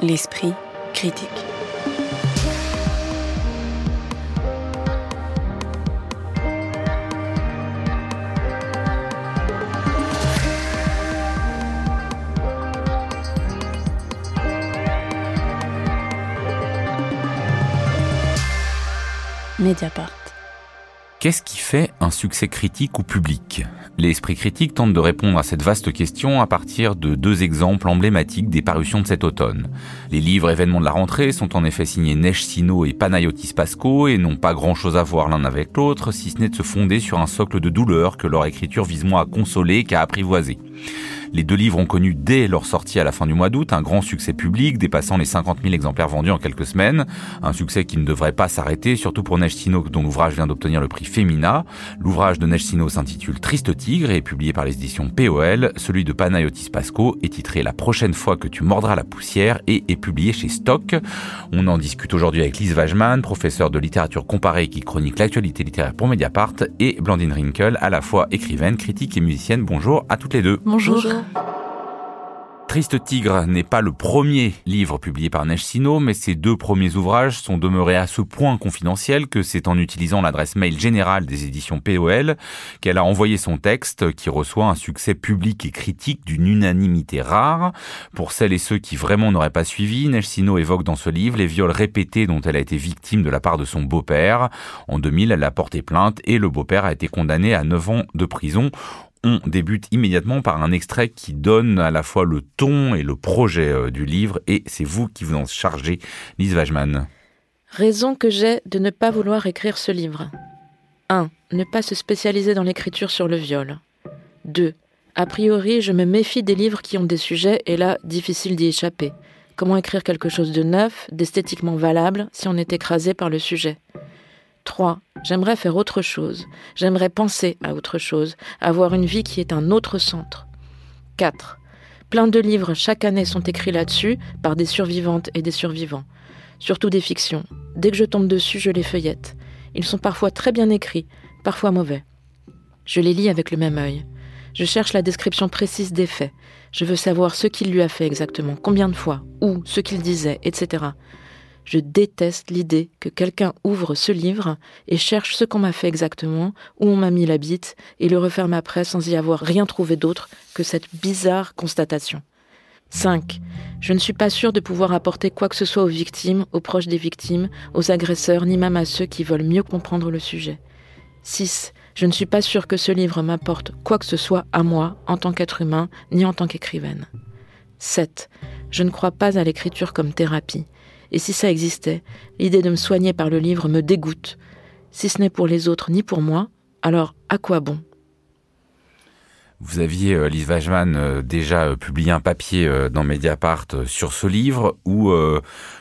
l'esprit critique. Mediapart. Qu'est-ce qui fait un succès critique ou public? L'esprit critique tente de répondre à cette vaste question à partir de deux exemples emblématiques des parutions de cet automne. Les livres événements de la rentrée sont en effet signés Neige Sino et Panayotis Pasco et n'ont pas grand chose à voir l'un avec l'autre si ce n'est de se fonder sur un socle de douleur que leur écriture vise moins à consoler qu'à apprivoiser. Les deux livres ont connu dès leur sortie à la fin du mois d'août un grand succès public, dépassant les 50 000 exemplaires vendus en quelques semaines. Un succès qui ne devrait pas s'arrêter, surtout pour Neige Sino, dont l'ouvrage vient d'obtenir le prix Femina. L'ouvrage de Neige Sino s'intitule Triste Tigre et est publié par les éditions POL. Celui de Panayotis Pasco est titré La prochaine fois que tu mordras la poussière et est publié chez Stock. On en discute aujourd'hui avec Lise Wajman, professeure de littérature comparée qui chronique l'actualité littéraire pour Mediapart, et Blandine Rinkel, à la fois écrivaine, critique et musicienne. Bonjour à toutes les deux. Bonjour. Triste Tigre n'est pas le premier livre publié par Neige mais ses deux premiers ouvrages sont demeurés à ce point confidentiels que c'est en utilisant l'adresse mail générale des éditions POL qu'elle a envoyé son texte qui reçoit un succès public et critique d'une unanimité rare. Pour celles et ceux qui vraiment n'auraient pas suivi, Neige évoque dans ce livre les viols répétés dont elle a été victime de la part de son beau-père. En 2000, elle a porté plainte et le beau-père a été condamné à 9 ans de prison. On débute immédiatement par un extrait qui donne à la fois le ton et le projet euh, du livre, et c'est vous qui vous en chargez, Lise Wajman. Raison que j'ai de ne pas vouloir écrire ce livre. 1. Ne pas se spécialiser dans l'écriture sur le viol. 2. A priori, je me méfie des livres qui ont des sujets, et là, difficile d'y échapper. Comment écrire quelque chose de neuf, d'esthétiquement valable, si on est écrasé par le sujet? 3. J'aimerais faire autre chose. J'aimerais penser à autre chose, avoir une vie qui est un autre centre. 4. Plein de livres chaque année sont écrits là-dessus par des survivantes et des survivants. Surtout des fictions. Dès que je tombe dessus, je les feuillette. Ils sont parfois très bien écrits, parfois mauvais. Je les lis avec le même œil. Je cherche la description précise des faits. Je veux savoir ce qu'il lui a fait exactement, combien de fois, où, ce qu'il disait, etc. Je déteste l'idée que quelqu'un ouvre ce livre et cherche ce qu'on m'a fait exactement, où on m'a mis la bite, et le referme après sans y avoir rien trouvé d'autre que cette bizarre constatation. 5. Je ne suis pas sûre de pouvoir apporter quoi que ce soit aux victimes, aux proches des victimes, aux agresseurs, ni même à ceux qui veulent mieux comprendre le sujet. 6. Je ne suis pas sûre que ce livre m'apporte quoi que ce soit à moi, en tant qu'être humain, ni en tant qu'écrivaine. 7. Je ne crois pas à l'écriture comme thérapie. Et si ça existait, l'idée de me soigner par le livre me dégoûte. Si ce n'est pour les autres ni pour moi, alors à quoi bon? Vous aviez, euh, Lise Wajman, euh, déjà euh, publié un papier dans Mediapart sur ce livre où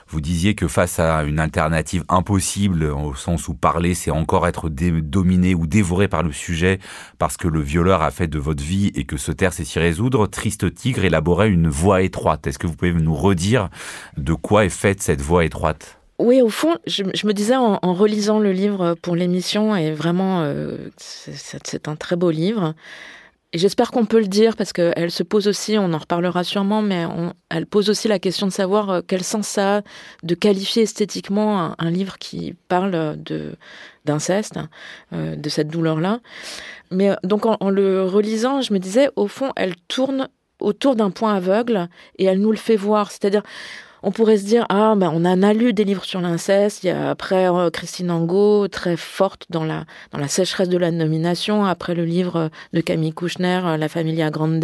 vous disiez que face à une alternative impossible, au sens où parler, c'est encore être dominé ou dévoré par le sujet parce que le violeur a fait de votre vie et que se taire, c'est s'y résoudre, Triste Tigre élaborait une voie étroite. Est-ce que vous pouvez nous redire de quoi est faite cette voie étroite? Oui, au fond, je, me disais en, relisant le livre pour l'émission, et vraiment, c'est un très beau livre, et j'espère qu'on peut le dire parce qu'elle se pose aussi, on en reparlera sûrement, mais elle pose aussi la question de savoir euh, quel sens ça a de qualifier esthétiquement un, livre qui parle de d'inceste, euh, de cette douleur-là. Mais euh, donc en, le relisant, je me disais, au fond, elle tourne autour d'un point aveugle et elle nous le fait voir. C'est-à-dire, on pourrait se dire ah ben on en a lu des livres sur l'inceste. Il y a après euh, Christine Angot très forte dans la dans la sécheresse de la nomination. Après le livre de Camille Kouchner, euh, La Familia Grande.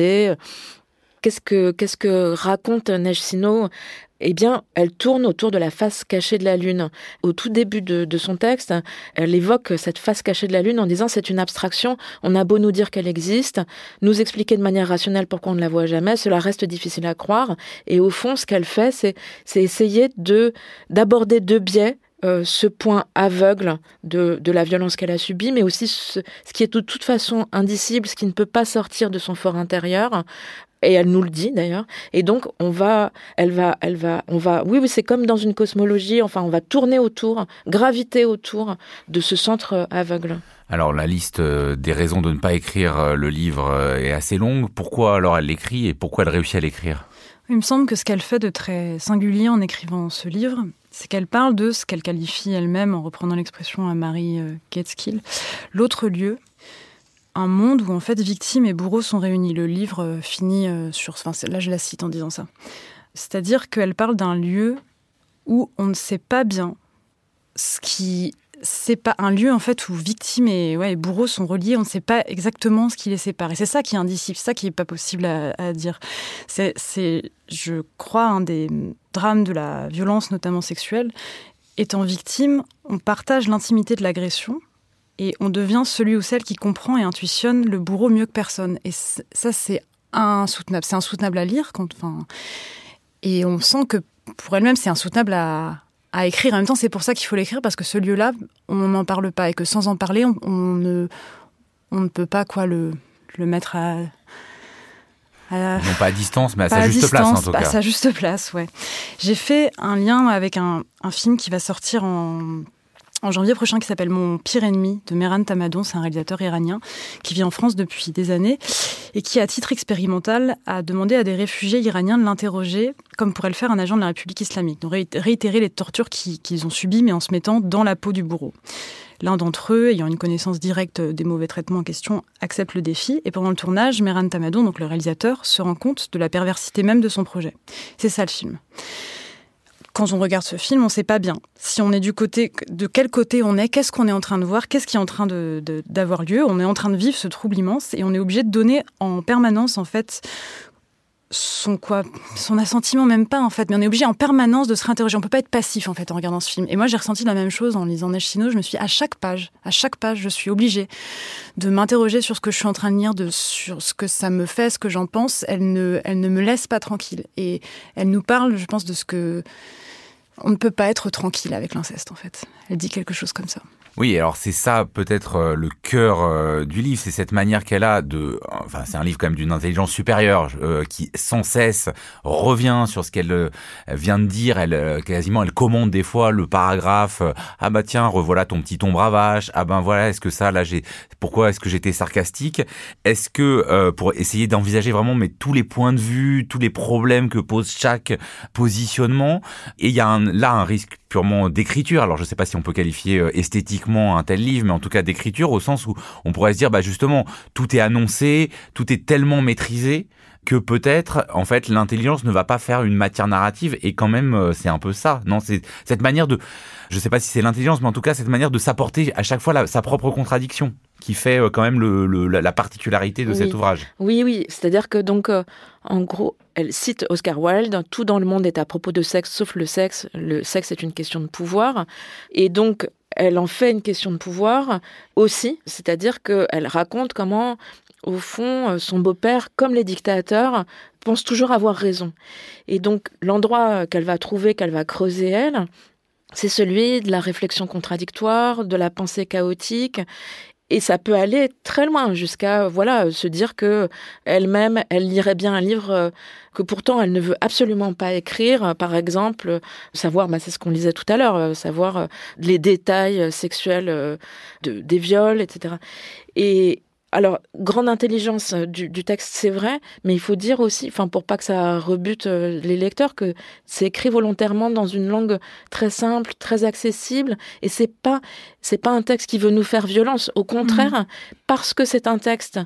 Qu'est-ce que qu'est-ce que raconte Neige Sino eh bien, elle tourne autour de la face cachée de la Lune. Au tout début de, son texte, elle évoque cette face cachée de la Lune en disant c'est une abstraction, on a beau nous dire qu'elle existe, nous expliquer de manière rationnelle pourquoi on ne la voit jamais, cela reste difficile à croire. Et au fond, ce qu'elle fait, c'est, essayer de d'aborder deux biais euh, ce point aveugle de, la violence qu'elle a subie, mais aussi ce, qui est de toute façon indicible, ce qui ne peut pas sortir de son fort intérieur, et elle nous le dit d'ailleurs. Et donc on va, elle va, elle va, on va. Oui, oui, c'est comme dans une cosmologie. Enfin, on va tourner autour, graviter autour de ce centre aveugle. Alors la liste euh, des raisons de ne pas écrire euh, le livre euh, est assez longue. Pourquoi alors elle l'écrit et pourquoi elle réussit à l'écrire? Il me semble que ce qu'elle fait de très singulier en écrivant ce livre, c'est qu'elle parle de ce qu'elle qualifie elle-même, en reprenant l'expression à Marie Gateskill, l'autre lieu, un monde où en fait victimes et bourreaux sont réunis. Le livre euh, finit euh, sur... Enfin, là, je la cite en disant ça. C'est-à-dire qu'elle parle d'un lieu où on ne sait pas bien ce qui c'est pas un lieu en fait où victimes et, ouais, bourreaux sont reliés. On ne sait pas exactement ce qui les sépare. Et c'est ça qui est indicible, ça qui est pas possible à, dire. C'est, je crois, un des drames de la violence, notamment sexuelle. Étant victime, on partage l'intimité de l'agression et on devient celui ou celle qui comprend et intuitionne le bourreau mieux que personne. Et ça, c'est insoutenable. C'est insoutenable à lire. Quand, enfin, et on sent que pour elle-même, c'est insoutenable à, à, écrire. En même temps, c'est pour ça qu'il faut l'écrire, parce que ce lieu-là, on n'en parle pas. Et que sans en parler, on, ne, on ne peut pas quoi, le, le mettre à, non pas à distance, mais à sa juste place en tout cas. À sa juste place, ouais. J'ai fait un lien avec un, un, film qui va sortir en en janvier prochain qui s'appelle Mon pire ennemi de Mehran Tamadon, c'est un réalisateur iranien qui vit en France depuis des années et qui, à titre expérimental, a demandé à des réfugiés iraniens de l'interroger comme pourrait le faire un agent de la République islamique, donc réitérer les tortures qu'ils ont subies mais en se mettant dans la peau du bourreau. L'un d'entre eux, ayant une connaissance directe des mauvais traitements en question, accepte le défi et pendant le tournage, Mehran Tamadon, donc le réalisateur, se rend compte de la perversité même de son projet. C'est ça le film quand on regarde ce film, on ne sait pas bien. Si on est du côté, de quel côté on est, qu'est-ce qu'on est en train de voir, qu'est-ce qui est en train d'avoir lieu. On est en train de vivre ce trouble immense et on est obligé de donner en permanence, en fait, son quoi son assentiment même pas en fait mais on est obligé en permanence de se réinterroger. On peut pas être passif en fait en regardant ce film. Et moi j'ai ressenti la même chose en lisant Neige Sino. Je me suis à chaque page à chaque page je suis obligée de m'interroger sur ce que je suis en train de lire sur ce que ça me fait ce que j'en pense. Elle ne elle ne me laisse pas tranquille. Et elle nous parle je pense de ce que on ne peut pas être tranquille avec l'inceste en fait. Elle dit quelque chose comme ça. Oui, alors c'est ça peut-être euh, le cœur euh, du livre, c'est cette manière qu'elle a de, enfin c'est un livre quand même d'une intelligence supérieure euh, qui sans cesse revient sur ce qu'elle vient de dire. Elle quasiment elle commande des fois le paragraphe. ah bah tiens, revoilà ton petit ombre à vache. Ah ben voilà, est-ce que ça là j'ai, pourquoi est-ce que j'étais sarcastique? Est-ce que pour essayer d'envisager vraiment mais tous les points de vue, tous les problèmes que pose chaque positionnement, et il y a là un risque purement d'écriture. Alors je ne sais pas si on peut qualifier euh, un tel livre, mais en tout cas d'écriture au sens où on pourrait se dire, bah justement, tout est annoncé, tout est tellement maîtrisé que peut-être, en fait, l'intelligence ne va pas faire une matière narrative, et quand même, euh, c'est un peu ça. Non, c'est cette manière de, je sais pas si c'est l'intelligence, mais en tout cas, cette manière de s'apporter à chaque fois sa propre contradiction qui fait euh, quand même le, la particularité de cet ouvrage. Oui, oui, c'est-à-dire que donc, en gros, elle cite Oscar Wilde, tout dans le monde est à propos de sexe, sauf le sexe. Le sexe est une question de pouvoir. Et donc, elle en fait une question de pouvoir aussi, c'est-à-dire qu'elle raconte comment, au fond, son beau-père, comme les dictateurs, pense toujours avoir raison. Et donc, l'endroit qu'elle va trouver, qu'elle va creuser, elle, c'est celui de la réflexion contradictoire, de la pensée chaotique et ça peut aller très loin jusqu'à voilà se dire que elle-même elle lirait bien un livre euh, que pourtant elle ne veut absolument pas écrire par exemple savoir bah, c'est ce qu'on lisait tout à l'heure euh, savoir euh, les détails sexuels de, des viols etc et alors, grande intelligence euh, du, texte, c'est vrai, mais il faut dire aussi, enfin, pour pas que ça rebute euh, les lecteurs, que c'est écrit volontairement dans une langue très simple, très accessible, et c'est pas, c'est pas un texte qui veut nous faire violence. Au contraire, mmh. parce que c'est un texte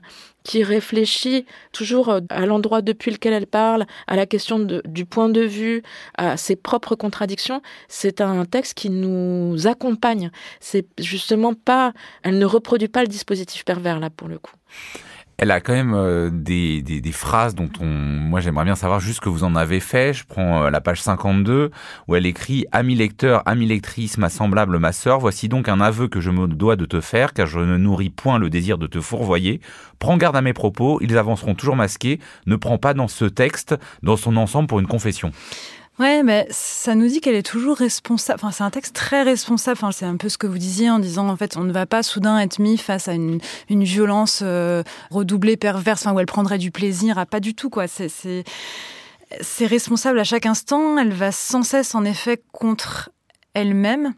qui réfléchit toujours euh, à l'endroit depuis lequel elle parle, à la question du point de vue, à ses propres contradictions. C'est un texte qui nous accompagne. C'est justement pas, elle ne reproduit pas le dispositif pervers là pour le coup elle a quand même euh, des, des, phrases dont on, moi j'aimerais bien savoir juste ce que vous en avez fait. Je prends euh, la page 52 où elle écrit Ami lecteur, ami lectrice, ma semblable, ma sœur, voici donc un aveu que je me dois de te faire car je ne nourris point le désir de te fourvoyer. Prends garde à mes propos, ils avanceront toujours masqués. Ne prends pas dans ce texte, dans son ensemble pour une confession. Ouais, mais ça nous dit qu'elle est toujours responsable. Enfin, c'est un texte très responsable. Enfin, c'est un peu ce que vous disiez en disant, en fait, on ne va pas soudain être mis face à une, violence euh, redoublée, perverse, enfin, où elle prendrait du plaisir. Ah, pas du tout, quoi. C'est, c'est responsable à chaque instant. Elle va sans cesse, en effet, contre elle-même.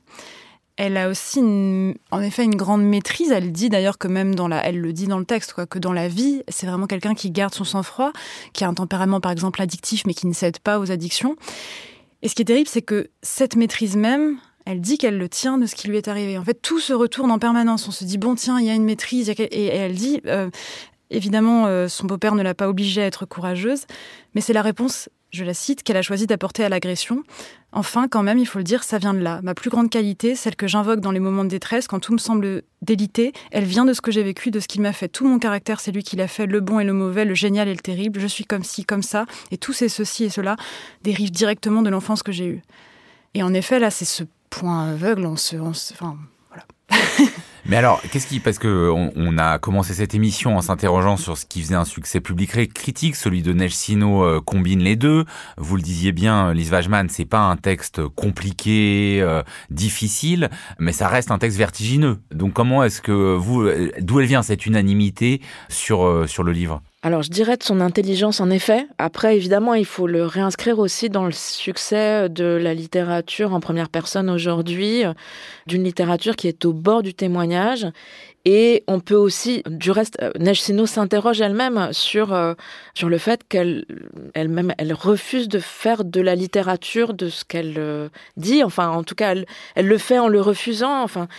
Elle a aussi, en effet, une grande maîtrise. Elle dit d'ailleurs que même dans la, elle le dit dans le texte, quoi, que dans la vie, c'est vraiment quelqu'un qui garde son sang-froid, qui a un tempérament par exemple addictif, mais qui ne cède pas aux addictions. Et ce qui est terrible, c'est que cette maîtrise même, elle dit qu'elle le tient de ce qui lui est arrivé. En fait, tout se retourne en permanence. On se dit bon, tiens, il y a une maîtrise, et elle dit. Euh, évidemment, euh, son beau-père ne l'a pas obligée à être courageuse, mais c'est la réponse je la cite, qu'elle a choisi d'apporter à l'agression. Enfin, quand même, il faut le dire, ça vient de là. Ma plus grande qualité, celle que j'invoque dans les moments de détresse, quand tout me semble délité, elle vient de ce que j'ai vécu, de ce qu'il m'a fait. Tout mon caractère, c'est lui qui l'a fait, le bon et le mauvais, le génial et le terrible. Je suis comme ci, comme ça. Et tout ces ceci et cela dérivent directement de l'enfance que j'ai eue. Et en effet, là, c'est ce point aveugle, on se... enfin, voilà. Mais alors, qu'est-ce qui, parce que on, a commencé cette émission en s'interrogeant sur ce qui faisait un succès public critique, celui de Neige Sino euh, combine les deux. Vous le disiez bien, Lise Wajman, c'est pas un texte compliqué, euh, difficile, mais ça reste un texte vertigineux. Donc comment est-ce que vous, euh, d'où elle vient cette unanimité sur sur le livre? Alors je dirais de son intelligence en effet. Après évidemment il faut le réinscrire aussi dans le succès de la littérature en première personne aujourd'hui, d'une littérature qui est au bord du témoignage et on peut aussi, du reste, euh, Neige s'interroge elle-même sur euh, sur le fait qu'elle elle-même elle refuse de faire de la littérature de ce qu'elle euh, dit. Enfin, en tout cas, elle, elle, le fait en le refusant. Enfin,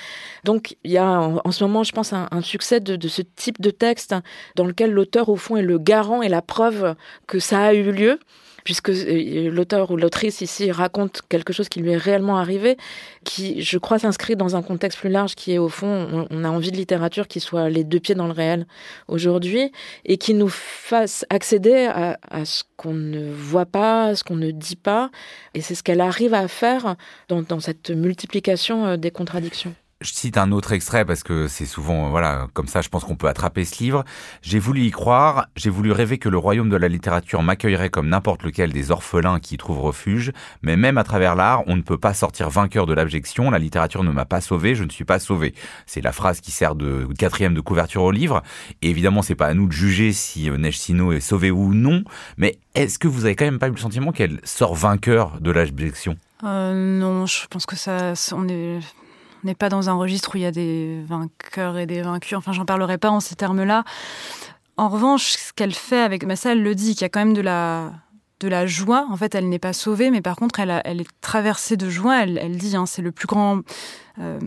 donc il y a en, ce moment, je pense, un, un succès de, de, ce type de texte dans lequel l'auteur au fond est le garant et la preuve que ça a eu lieu puisque euh, l'auteur ou l'autrice ici raconte quelque chose qui lui est réellement arrivé, qui, je crois, s'inscrit dans un contexte plus large qui est, au fond, on, a envie de littérature qui soit les deux pieds dans le réel aujourd'hui et qui nous fasse accéder à, ce qu'on ne voit pas, ce qu'on ne dit pas. Et c'est ce qu'elle arrive à faire dans cette multiplication euh, des contradictions. Je cite un autre extrait parce que c'est souvent, voilà, comme ça, je pense qu'on peut attraper ce livre. J'ai voulu y croire, j'ai voulu rêver que le royaume de la littérature m'accueillerait comme n'importe lequel des orphelins qui y trouvent refuge. Mais même à travers l'art, on ne peut pas sortir vainqueur de l'abjection. La littérature ne m'a pas sauvé, je ne suis pas sauvé. C'est la phrase qui sert de quatrième de couverture au livre. Et évidemment, c'est pas à nous de juger si euh, Neige est sauvé ou non. Mais est-ce que vous avez quand même pas eu le sentiment qu'elle sort vainqueur de l'abjection? Euh, non, je pense que ça, on est n'est pas dans un registre où il y a des vainqueurs et des vaincus. Enfin, j'en parlerai pas en ces termes-là. En revanche, ce qu'elle fait avec ça, elle le dit, qu'il y a quand même de la, de la joie. En fait, elle n'est pas sauvée, mais par contre, elle, elle est traversée de joie. Elle, elle dit, hein, c'est le plus grand. Euh,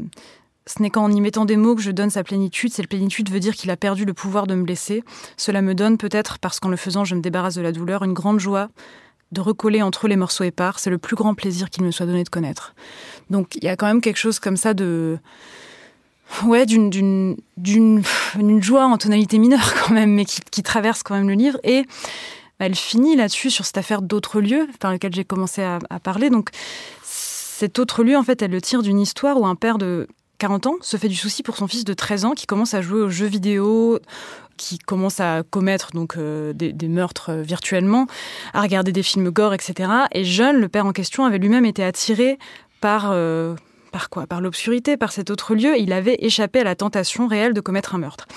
ce n'est qu'en y mettant des mots que je donne sa plénitude. Cette plénitude veut dire qu'il a perdu le pouvoir de me blesser. Cela me donne peut-être, parce qu'en le faisant, je me débarrasse de la douleur, une grande joie de recoller entre les morceaux épars. C'est le plus grand plaisir qu'il me soit donné de connaître. Donc il y a quand même quelque chose comme ça de ouais d'une d'une d'une joie en tonalité mineure quand même, mais qui, traverse quand même le livre et elle finit là-dessus sur cette affaire d'autres lieux par lequel j'ai commencé à, à, parler. Donc cet autre lieu, en fait, elle le tire d'une histoire où un père de 40 ans se fait du souci pour son fils de 13 ans qui commence à jouer aux jeux vidéo, qui commence à commettre donc euh, des, meurtres euh, virtuellement, à regarder des films gore, etc. Et jeune, le père en question avait lui-même été attiré par euh, par quoi? Par l'obscurité, par cet autre lieu. Il avait échappé à la tentation réelle de commettre un meurtre.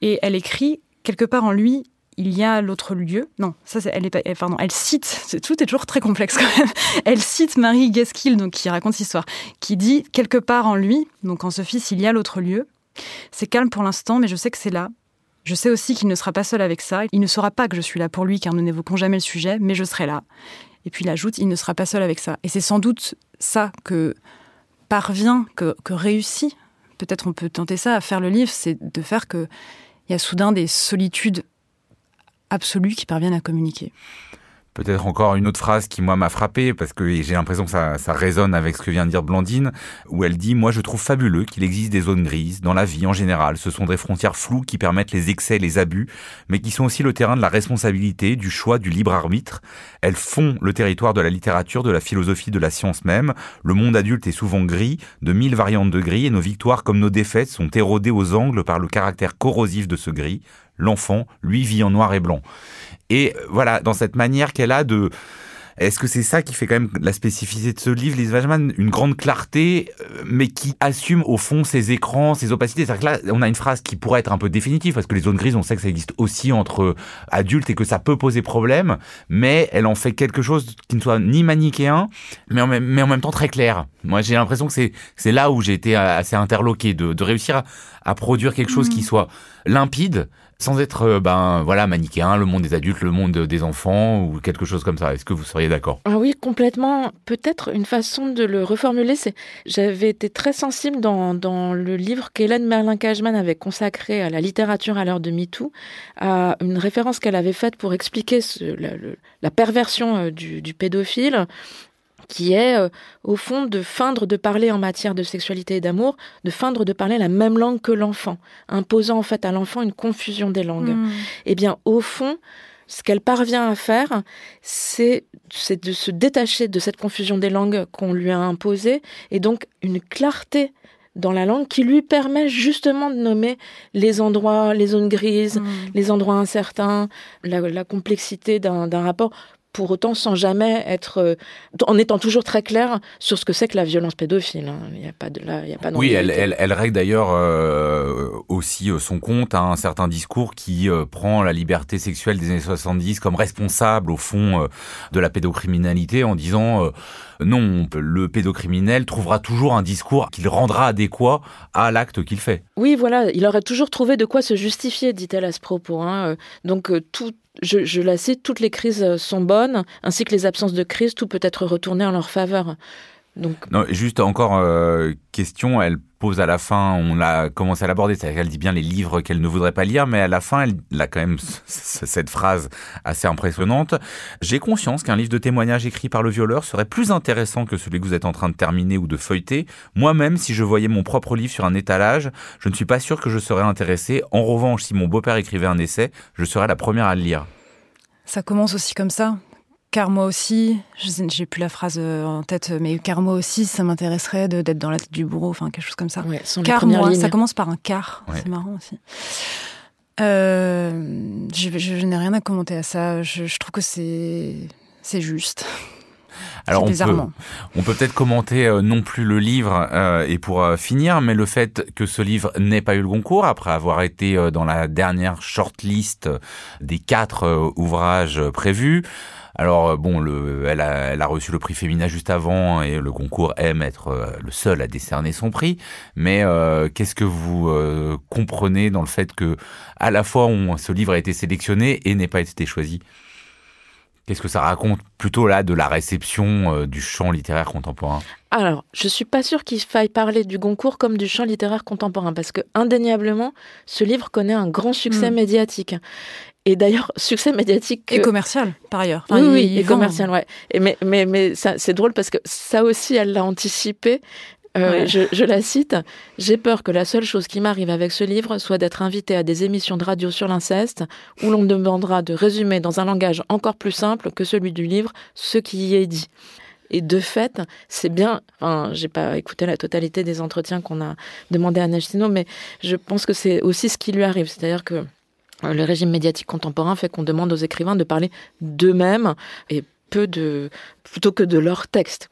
Et elle écrit quelque part en lui. Il y a l'autre lieu. Non, ça, elle est pas. Elle cite. Tout est toujours très complexe quand même. Elle cite Marie Gaskill, donc qui raconte cette histoire, qui dit quelque part en lui, donc en ce fils, il y a l'autre lieu. C'est calme pour l'instant, mais je sais que c'est là. Je sais aussi qu'il ne sera pas seul avec ça. Il ne saura pas que je suis là pour lui car nous n'évoquons jamais le sujet, mais je serai là. Et puis il ajoute, il ne sera pas seul avec ça. Et c'est sans doute ça que parvient, que, que réussit, peut-être on peut tenter ça, à faire le livre, c'est de faire qu'il y a soudain des solitudes absolues qui parviennent à communiquer. Peut-être encore une autre phrase qui, moi, m'a frappé, parce que j'ai l'impression que ça, ça résonne avec ce que vient de dire Blandine, où elle dit « Moi, je trouve fabuleux qu'il existe des zones grises. Dans la vie, en général, ce sont des frontières floues qui permettent les excès, les abus, mais qui sont aussi le terrain de la responsabilité, du choix, du libre arbitre. Elles font le territoire de la littérature, de la philosophie, de la science même. Le monde adulte est souvent gris, de mille variantes de gris, et nos victoires comme nos défaites sont érodées aux angles par le caractère corrosif de ce gris. L'enfant, lui, vit en noir et blanc. » Et voilà, dans cette manière qu'elle a de Est-ce que c'est ça qui fait quand même la spécificité de ce livre, Lise Wajman Une grande clarté, euh, mais qui assume au fond ses écrans, ses opacités. C'est-à-dire que là, on a une phrase qui pourrait être un peu définitive, parce que les zones grises, on sait que ça existe aussi entre adultes et que ça peut poser problème, mais elle en fait quelque chose qui ne soit ni manichéen, mais en même, mais en même temps très clair. Moi, j'ai l'impression que c'est, là où j'ai été assez interloqué, de, de réussir à, à, produire quelque chose qui mmh. soit limpide, sans être euh, ben voilà manichéen, le monde des adultes, le monde des enfants ou quelque chose comme ça. Est-ce que vous seriez d'accord? Ah oui, complètement. Peut-être une façon de le reformuler, c'est j'avais été très sensible dans, dans le livre qu'Hélène Merlin-Cajman avait consacré à la littérature à l'heure de MeToo, à une référence qu'elle avait faite pour expliquer la, perversion euh, du pédophile qui est euh, au fond de feindre de parler en matière de sexualité et d'amour, de feindre de parler la même langue que l'enfant, imposant en fait à l'enfant une confusion des langues. Hmm. Eh bien, au fond, ce qu'elle parvient à faire, c'est de se détacher de cette confusion des langues qu'on lui a imposée, et donc une clarté dans la langue qui lui permet justement de nommer les endroits, les zones grises, hmm. les endroits incertains, la complexité d'un rapport pour autant sans jamais être, euh, en étant toujours très clair sur ce que c'est que la violence pédophile. Hein. Il n'y a pas de là, il y a pas. Oui, elle, elle, elle, règle d'ailleurs euh, aussi euh, son compte à un certain discours qui prend la liberté sexuelle des années 70 comme responsable au fond de la pédocriminalité en disant non, le pédocriminel trouvera toujours un discours qu'il rendra adéquat à l'acte qu'il fait. Oui, voilà, il aurait toujours trouvé de quoi se justifier, dit-elle à ce propos. Hein. Donc tout je, la cite, toutes les crises sont bonnes, ainsi que les absences de crise, tout peut être retourné en leur faveur. Donc... Non, juste encore euh, question, elle pose à la fin, on l'a commencé à l'aborder, c'est-à-dire qu'elle dit bien les livres qu'elle ne voudrait pas lire, mais à la fin, elle a quand même cette phrase assez impressionnante. J'ai conscience qu'un livre de témoignages écrit par le violeur serait plus intéressant que celui que vous êtes en train de terminer ou de feuilleter. Moi-même, si je voyais mon propre livre sur un étalage, je ne suis pas sûr que je serais intéressé. En revanche, si mon beau-père écrivait un essai, je serais la première à le lire. Ça commence aussi comme ça car moi aussi, j'ai plus la phrase euh, en tête, mais car moi aussi, ça m'intéresserait d'être dans la tête du bourreau, enfin quelque chose comme ça. car moi, ça commence par un car, c'est marrant aussi. Euh, je, n'ai rien à commenter à ça. Je, trouve que c'est c'est juste. Alors on peut, on peut peut-être commenter euh, non plus le livre et pour finir, mais le fait que ce livre n'ait pas eu le concours après avoir été dans la dernière shortlist des quatre ouvrages prévus. Alors euh, bon, le, elle, a, reçu le prix Féminin juste avant et le concours aime être euh, le seul à décerner son prix. Mais euh, qu'est-ce que vous comprenez dans le fait que à la fois ce livre a été sélectionné et n'ait pas été choisi? Qu'est-ce que ça raconte plutôt là de la réception du champ littéraire contemporain? Alors, je suis pas sûre qu'il faille parler du Goncourt comme du champ littéraire contemporain parce que indéniablement, ce livre connaît un grand succès mm. médiatique. Et d'ailleurs, succès médiatique. Et commercial, par ailleurs. oui, oui, et commercial, ouais. Et mais mais, mais c'est drôle parce que ça aussi, elle l'a anticipé. Euh, je, je, la cite. J'ai peur que la seule chose qui m'arrive avec ce livre soit d'être invitée à des émissions de radio sur l'inceste où l'on me demandera de résumer dans un langage encore plus simple que celui du livre ce qui y est dit. Et de fait, c'est bien. Enfin, j'ai pas écouté la totalité des entretiens qu'on a demandé à Nagino, mais je pense que c'est aussi ce qui lui arrive. C'est-à-dire que le régime médiatique contemporain fait qu'on demande aux écrivains de parler d'eux-mêmes et peu de plutôt que de leur texte.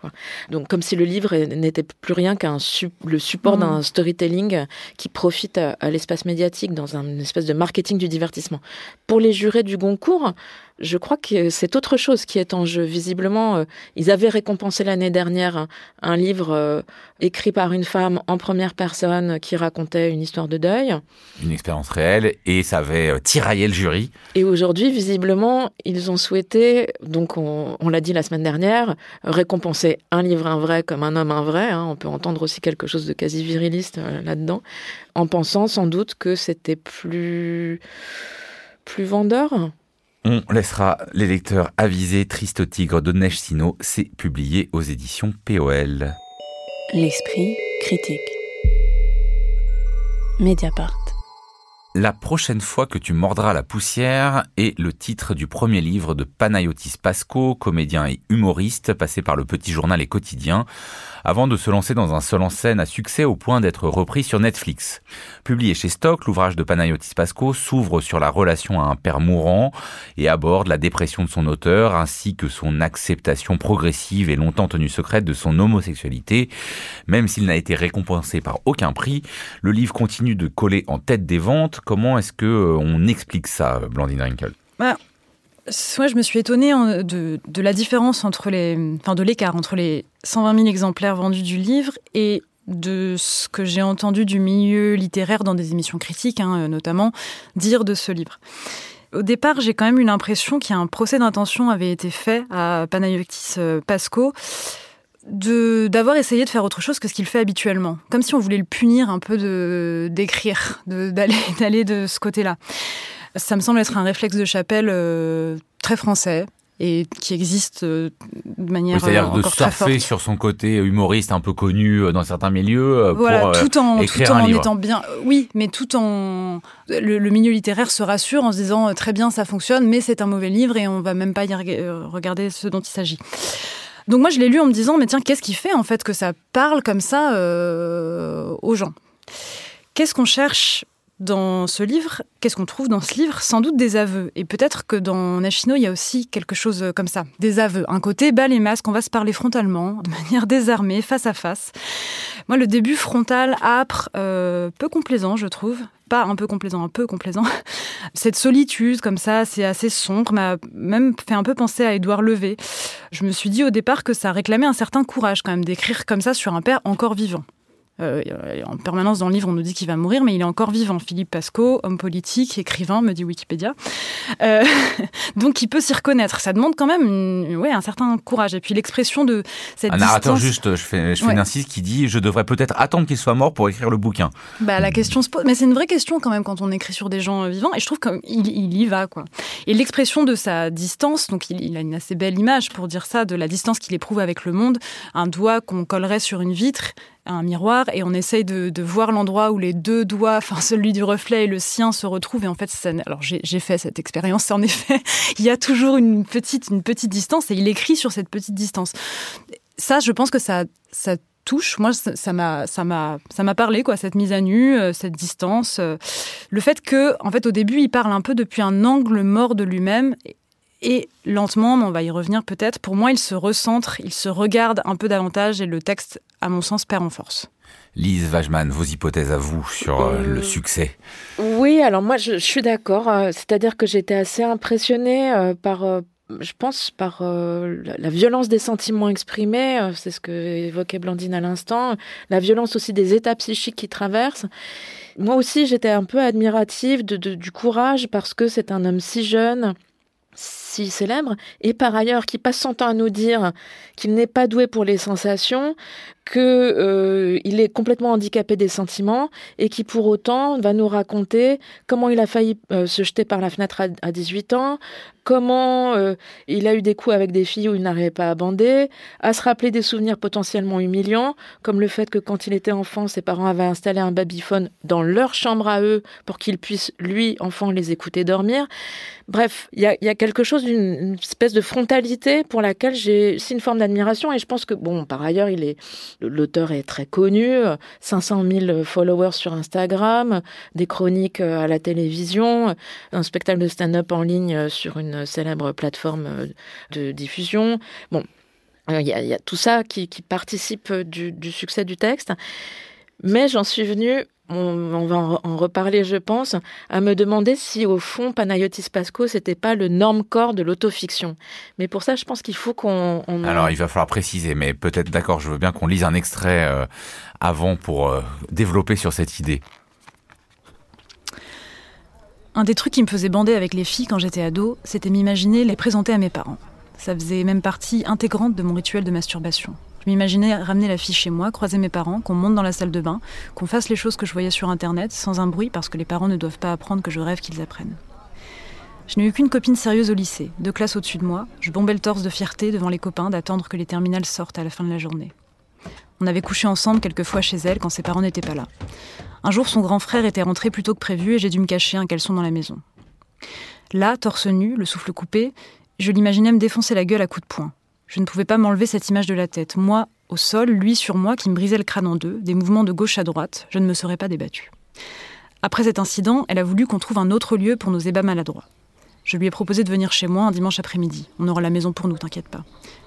Donc comme si le livre n'était plus rien qu'un le support mmh. d'un storytelling qui profite à, à l'espace médiatique dans un espèce de marketing du divertissement. Pour les jurés du Goncourt, je crois que c'est autre chose qui est en jeu. Visiblement, euh, ils avaient récompensé l'année dernière un, livre euh, écrit par une femme en première personne qui racontait une histoire de deuil. Une expérience réelle, et ça avait euh, tiraillé le jury. Et aujourd'hui, visiblement, ils ont souhaité, donc on, l'a dit la semaine dernière, récompenser un livre un vrai comme un homme un vrai. Hein. On peut entendre aussi quelque chose de quasi viriliste là-dedans, en pensant sans doute que c'était plus plus vendeur on laissera les lecteurs aviser Triste Tigre de Neige Sino, c'est publié aux éditions POL. L'esprit critique. Mediapart. La prochaine fois que tu mordras la poussière est le titre du premier livre de Panayotis Pasco, comédien et humoriste passé par le petit journal et quotidien, avant de se lancer dans un seul en scène à succès au point d'être repris sur Netflix. Publié chez Stock, l'ouvrage de Panayotis Pasco s'ouvre sur la relation à un père mourant et aborde la dépression de son auteur ainsi que son acceptation progressive et longtemps tenue secrète de son homosexualité. Même s'il n'a été récompensé par aucun prix, le livre continue de coller en tête des ventes Comment est-ce que euh, on explique ça, Blandine Rinkel? Bah, Moi, je me suis étonnée de, la différence entre les, enfin de l'écart entre les 120 000 exemplaires vendus du livre et de ce que j'ai entendu du milieu littéraire dans des émissions critiques, hein, notamment, dire de ce livre. Au départ, j'ai quand même eu l'impression qu'un procès d'intention avait été fait à Panayotis euh, Pasco de d'avoir essayé de faire autre chose que ce qu'il fait habituellement, comme si on voulait le punir un peu de d'écrire, d'aller d'aller de ce côté-là. Ça me semble être un réflexe de Chapelle euh, très français et qui existe euh, de manière oui, c'est-à-dire de surfer sur son côté humoriste un peu connu euh, dans certains milieux voilà, pour tout en écrire tout en, un livre. étant bien oui mais tout en le, le, milieu littéraire se rassure en se disant très bien ça fonctionne mais c'est un mauvais livre et on va même pas y regarder ce dont il s'agit donc moi, je l'ai lu en me disant, mais tiens, qu'est-ce qui fait en fait que ça parle comme ça euh, aux gens? Qu'est-ce qu'on cherche dans ce livre? Qu'est-ce qu'on trouve dans ce livre? Sans doute des aveux. Et peut-être que dans Nashino, il y a aussi quelque chose comme ça, des aveux. Un côté bas les masques, on va se parler frontalement, de manière désarmée, face à face. Moi, le début frontal, âpre, euh, peu complaisant, je trouve. Pas un peu complaisant, un peu complaisant. Cette solitude, comme ça, c'est assez sombre, m'a même fait un peu penser à Édouard Levé. Je me suis dit au départ que ça réclamait un certain courage, quand même, d'écrire comme ça sur un père encore vivant. Euh, en permanence dans le livre, on nous dit qu'il va mourir, mais il est encore vivant. Philippe Pasco, homme politique, écrivain, me dit Wikipédia. Euh, donc il peut s'y reconnaître. Ça demande quand même ouais, un certain courage. Et puis l'expression de cette Un narrateur juste, je fais, je fais une insiste, qui dit Je devrais peut-être attendre qu'il soit mort pour écrire le bouquin. Bah, la question se pose. Mais c'est une vraie question quand même quand on écrit sur des gens vivants. Et je trouve qu'il il y va. quoi. Et l'expression de sa distance, donc il, il a une assez belle image pour dire ça, de la distance qu'il éprouve avec le monde, un doigt qu'on collerait sur une vitre un miroir et on essaye de, voir l'endroit où les deux doigts, enfin celui du reflet et le sien se retrouvent. Et en fait, ça, alors j'ai fait cette expérience. En effet, il y a toujours une petite, une petite distance et il écrit sur cette petite distance. Ça, je pense que ça, ça touche. Moi, ça m'a, ça m'a, ça m'a parlé quoi, cette mise à nu, euh, cette distance, euh, le fait que, en fait, au début, il parle un peu depuis un angle mort de lui-même et lentement, on va y revenir peut-être, pour moi, il se recentre, il se regarde un peu davantage et le texte, à mon sens, perd en force. Lise Wajman, vos hypothèses à vous sur euh, le succès Oui, alors moi, je, je suis d'accord. Euh, c'est-à-dire que j'étais assez impressionnée euh, par je pense, par euh, la violence des sentiments exprimés, euh, c'est ce que évoquait Blandine à l'instant, la violence aussi des états psychiques qui traversent. Moi aussi, j'étais un peu admirative de, de, du courage parce que c'est un homme si jeune, si célèbre, et par ailleurs qui passe son temps à nous dire qu'il n'est pas doué pour les sensations, qu'il euh, est complètement handicapé des sentiments, et qui pour autant va nous raconter comment il a failli euh, se jeter par la fenêtre à, à 18 ans, comment euh, il a eu des coups avec des filles où il n'arrivait pas à bander, à se rappeler des souvenirs potentiellement humiliants, comme le fait que quand il était enfant, ses parents avaient installé un babyphone dans leur chambre à eux pour qu'il puisse, lui, enfant, les écouter dormir. Bref, il y a, y a, quelque chose d'une espèce de frontalité pour laquelle j'ai une forme d'admiration et je pense que bon par ailleurs il est l'auteur est très connu 500 000 followers sur Instagram des chroniques à la télévision un spectacle de stand-up en ligne sur une célèbre plateforme de diffusion. Bon il y a, y a tout ça qui, qui participe du, du succès du texte. Mais j'en suis venue on, on, va en reparler, je pense, à me demander si, au fond, Panayotis Pasco, c'était pas le norme corps de l'autofiction. Mais pour ça, je pense qu'il faut qu'on. On... Alors, il va falloir préciser, mais peut-être, d'accord, je veux bien qu'on lise un extrait euh, avant pour euh, développer sur cette idée. Un des trucs qui me faisait bander avec les filles quand j'étais ado, c'était m'imaginer les présenter à mes parents. Ça faisait même partie intégrante de mon rituel de masturbation. Je m'imaginais ramener la fille chez moi, croiser mes parents, qu'on monte dans la salle de bain, qu'on fasse les choses que je voyais sur Internet, sans un bruit, parce que les parents ne doivent pas apprendre que je rêve qu'ils apprennent. Je n'ai eu qu'une copine sérieuse au lycée, deux classes au-dessus de moi. Je bombais le torse de fierté devant les copains d'attendre que les terminales sortent à la fin de la journée. On avait couché ensemble quelques fois chez elle quand ses parents n'étaient pas là. Un jour, son grand frère était rentré plus tôt que prévu et j'ai dû me cacher un caleçon dans la maison. Là, torse nu, le souffle coupé, je l'imaginais me défoncer la gueule à coups de poing. Je ne pouvais pas m'enlever cette image de la tête. Moi, au sol, lui sur moi, qui me brisait le crâne en deux, des mouvements de gauche à droite, je ne me serais pas débattue. Après cet incident, elle a voulu qu'on trouve un autre lieu pour nos ébats maladroits. Je lui ai proposé de venir chez moi un dimanche après-midi. On aura la maison pour nous, t'inquiète pas.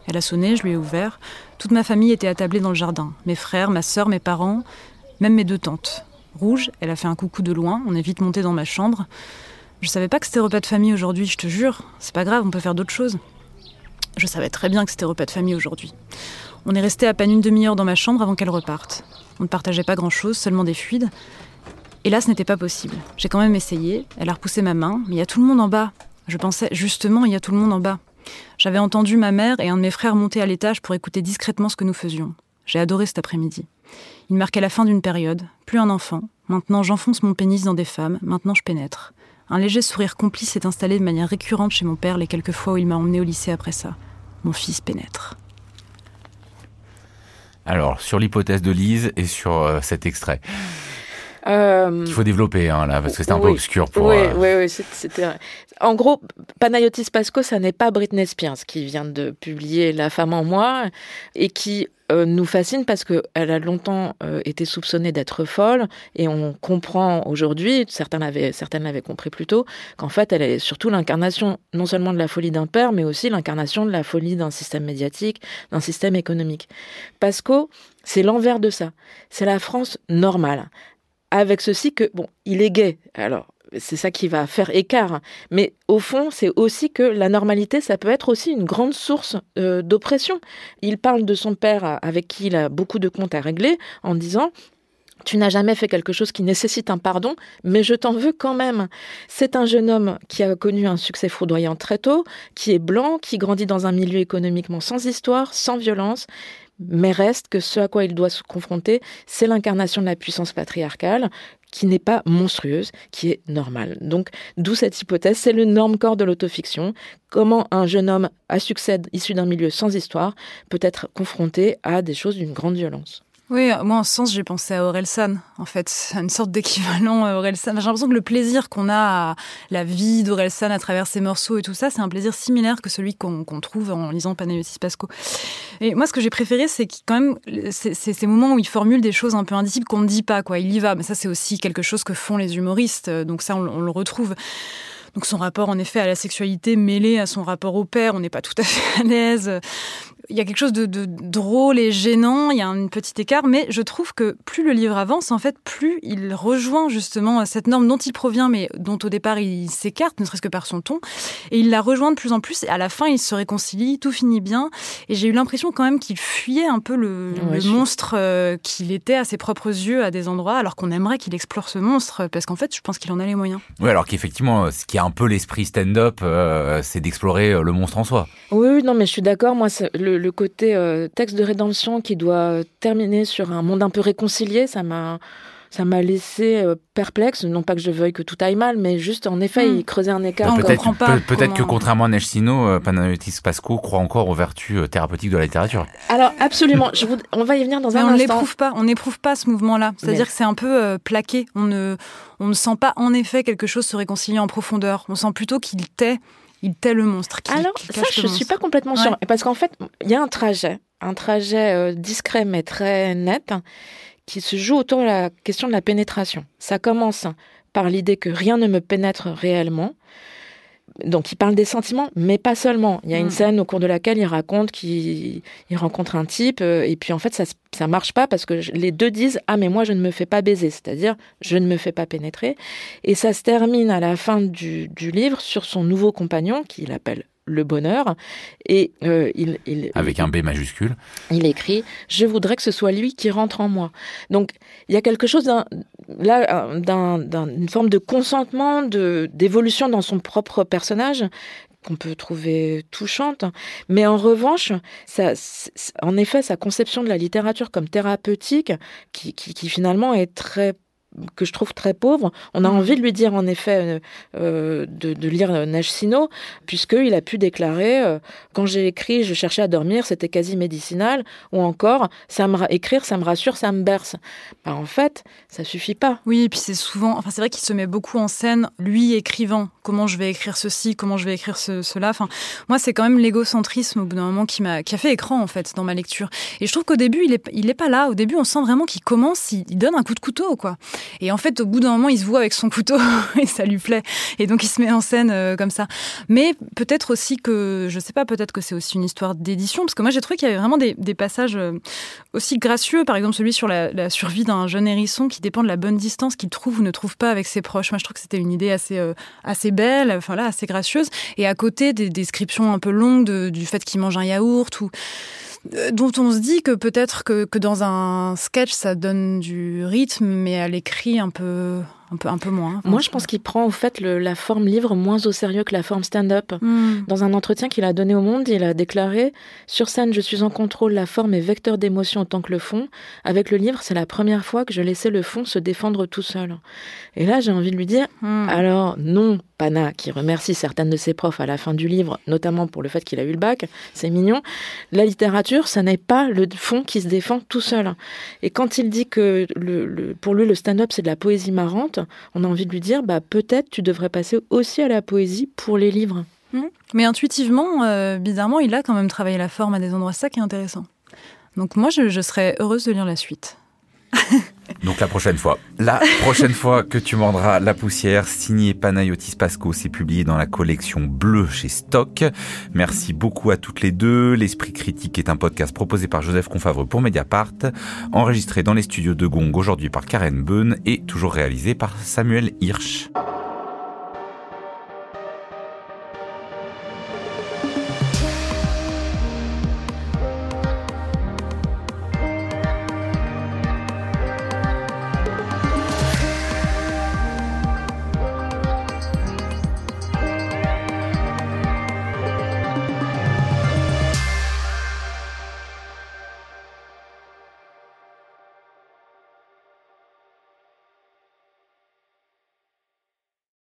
Elle a sonné, je lui ai ouvert. Toute ma famille était attablée dans le jardin. Mes frères, ma sœur, mes parents, même mes deux tantes. Rouge, elle a fait un coucou de loin, on est vite monté dans ma chambre. Je savais pas que c'était repas de famille aujourd'hui, je te jure. C'est pas grave, on peut faire d'autres choses. Je savais très bien que c'était repas de famille aujourd'hui. On est resté à peine une demi-heure dans ma chambre avant qu'elle reparte. On ne partageait pas grand-chose, seulement des fluides. Et là, ce n'était pas possible. J'ai quand même essayé. Elle a repoussé ma main, mais il y a tout le monde en bas. Je pensais, justement, il y a tout le monde en bas. J'avais entendu ma mère et un de mes frères monter à l'étage pour écouter discrètement ce que nous faisions. J'ai adoré cet après-midi. Il marquait la fin d'une période, plus un enfant. Maintenant, j'enfonce mon pénis dans des femmes, maintenant je pénètre. Un léger sourire complice s'est installé de manière récurrente chez mon père les quelques fois où il m'a emmené au lycée après ça. Mon fils pénètre. Alors, sur l'hypothèse de Lise et sur euh, cet extrait. Euh, Il faut développer, hein, là, parce que c'est un peu obscur pour. Oui, euh, oui, oui, c'était. En gros, Panayotis Pasco, ça n'est pas Britney Spears qui vient de publier La femme en moi et qui euh, nous fascine parce que elle a longtemps euh, été soupçonnée d'être folle et on comprend aujourd'hui, certains l'avaient, certaines l'avaient compris plus tôt, qu'en fait elle est surtout l'incarnation non seulement de la folie d'un père, mais aussi l'incarnation de la folie d'un système médiatique, d'un système économique. Pasco, c'est l'envers de ça. C'est la France normale avec ceci que, bon, il est gay, alors c'est ça qui va faire écart, mais au fond, c'est aussi que la normalité, ça peut être aussi une grande source euh, d'oppression. Il parle de son père euh, avec qui il a beaucoup de comptes à régler en disant tu n'as jamais fait quelque chose qui nécessite un pardon, mais je t'en veux quand même. C'est un jeune homme qui a connu un succès foudroyant très tôt, qui est blanc, qui grandit dans un milieu économiquement sans histoire, sans violence, mais reste que ce à quoi il doit se confronter, c'est l'incarnation de la puissance patriarcale, qui n'est pas monstrueuse, qui est normale. Donc, d'où cette hypothèse, c'est le norme corps de l'autofiction. Comment un jeune homme à succès issu d'un milieu sans histoire peut être confronté à des choses d'une grande violence. Oui, moi en ce sens, j'ai pensé à Orelsan, en fait, une sorte d'équivalent à Orelsan. J'ai l'impression que le plaisir qu'on a à la vie d'Orelsan à travers ses morceaux et tout ça, c'est un plaisir similaire que celui qu'on trouve en lisant Panayotis Pasco. Et moi, ce que j'ai préféré, c'est quand même, ces moments où il formule des choses un peu indicibles qu'on ne dit pas, quoi. Il y va, mais ça, c'est aussi quelque chose que font les humoristes, donc ça, on, on le retrouve. Donc son rapport en effet à la sexualité mêlé à son rapport au père, on n'est pas tout à fait à l'aise. Il y a quelque chose de, de drôle et gênant, il y a un petit écart, mais je trouve que plus le livre avance, en fait, plus il rejoint justement cette norme dont il provient, mais dont au départ il s'écarte, ne serait-ce que par son ton, et il la rejoint de plus en plus, et à la fin il se réconcilie, tout finit bien, et j'ai eu l'impression quand même qu'il fuyait un peu le, Ouais, le je- monstre euh, qu'il était à ses propres yeux à des endroits, alors qu'on aimerait qu'il explore ce monstre, parce qu'en fait je pense qu'il en a les moyens. Oui, alors qu'effectivement, ce qui est un peu l'esprit stand-up, euh, c'est d'explorer euh, le monstre en soi. Oui, oui, non, mais je suis d'accord. Moi, le, le côté euh, texte de rédemption qui doit terminer sur un monde un peu réconcilié, ça m'a, ça m'a laissé euh, perplexe. Non pas que je veuille que tout aille mal, mais juste en effet, Hmm. il creusait un écart. Peut-être comprend pas peut- peut-être que comment- contrairement à Neige Sino, euh, Panayotis Pasco croit encore aux vertus thérapeutiques de la littérature. Alors, absolument. Je vous- On va y venir dans Mais un on instant. l'éprouve pas, on n'éprouve pas ce mouvement-là. C'est-à-dire Mais- que c'est un peu euh, plaqué. On ne, on ne sent pas en effet quelque chose se réconcilier en profondeur. On sent plutôt qu'il tait, il tait le monstre. qu'il- Alors, ça, je le suis pas complètement Ouais. sûre. Parce qu'en fait, il y a un trajet, un trajet euh, discret mais très net, qui se joue autour de la question de la pénétration. Ça commence par l'idée que rien ne me pénètre réellement. Donc, il parle des sentiments, mais pas seulement. Il y a une Mm. scène au cours de laquelle il raconte qu'il il rencontre un type, euh, et puis en fait, ça, ça marche pas parce que je- les deux disent Ah, mais moi, je ne me fais pas baiser, c'est-à-dire, je ne me fais pas pénétrer. Et ça se termine à la fin du, du livre sur son nouveau compagnon, qu'il appelle le bonheur, et euh, il, il, Avec un B majuscule. il écrit Je voudrais que ce soit lui qui rentre en moi. Donc, il y a quelque chose d'un, là, euh, d'un, d'un- une forme de consentement, de, d'évolution dans son propre personnage qu'on peut trouver touchante. Mais en revanche, ça, en effet, sa conception de la littérature comme thérapeutique, qui, qui, qui finalement est très que je trouve très pauvre. On a mm. envie de lui dire en effet euh, de, de, lire Neige Sino, puisqu'il a pu déclarer quand j'ai écrit, je cherchais à dormir, c'était quasi médicinal, ou encore ça me écrire, ça me rassure, ça me berce. Bah, en fait, ça suffit pas. Oui, et puis c'est souvent, enfin c'est vrai qu'il se met beaucoup en scène, lui écrivant, comment je vais écrire ceci, comment je vais écrire cela? Enfin, moi c'est quand même l'égocentrisme au bout d'un moment qui m'a, qui a fait écran en fait dans ma lecture. Et je trouve qu'au début il est, il est pas là. Au début on sent vraiment qu'il commence, il, donne un coup de couteau quoi. Et en fait au bout d'un moment il se voit avec son couteau et ça lui plaît. Et donc il se met en scène euh, comme ça. Mais peut-être aussi que, je sais pas, peut-être que c'est aussi une histoire d'édition parce que moi j'ai trouvé qu'il y avait vraiment des, passages euh, aussi gracieux. Par exemple celui sur la, survie d'un jeune hérisson qui dépend de la bonne distance qu'il trouve ou ne trouve pas avec ses proches. Moi je trouve que c'était une idée assez, euh, assez belle, enfin là assez gracieuse. Et à côté des descriptions un peu longues du fait qu'il mange un yaourt ou dont on se dit que peut-être que, que dans un sketch ça donne du rythme, mais à l'écrit un peu un peu, un peu moins. Moi, je pense qu'il prend au fait la forme livre moins au sérieux que la forme stand-up. Hmm. Dans un entretien qu'il a donné au Monde, il a déclaré Sur scène, je suis en contrôle, la forme est vecteur d'émotion autant que le fond. Avec le livre, c'est la première fois que je laissais le fond se défendre tout seul. Et là, j'ai envie de lui dire hmm. Alors, non, Pana, qui remercie certaines de ses profs à la fin du livre, notamment pour le fait qu'il a eu le bac, c'est mignon. La littérature, ça n'est pas le fond qui se défend tout seul. Et quand il dit que le, pour lui, le stand-up, c'est de la poésie marrante, on a envie de lui dire bah, peut-être tu devrais passer aussi à la poésie pour les livres. Mmh. Mais intuitivement, euh, bizarrement, il a quand même travaillé la forme à des endroits, ça qui est intéressant. Donc moi, je serais heureuse de lire la suite. Donc la prochaine fois. La prochaine fois que tu mordras la poussière, signé Panayotis Pasco, c'est publié dans la collection bleue chez Stock. Merci beaucoup à toutes les deux. L'Esprit Critique est un podcast proposé par Joseph Confavre pour Mediapart, enregistré dans les studios de Gong aujourd'hui par Karen Beun et toujours réalisé par Samuel Hirsch.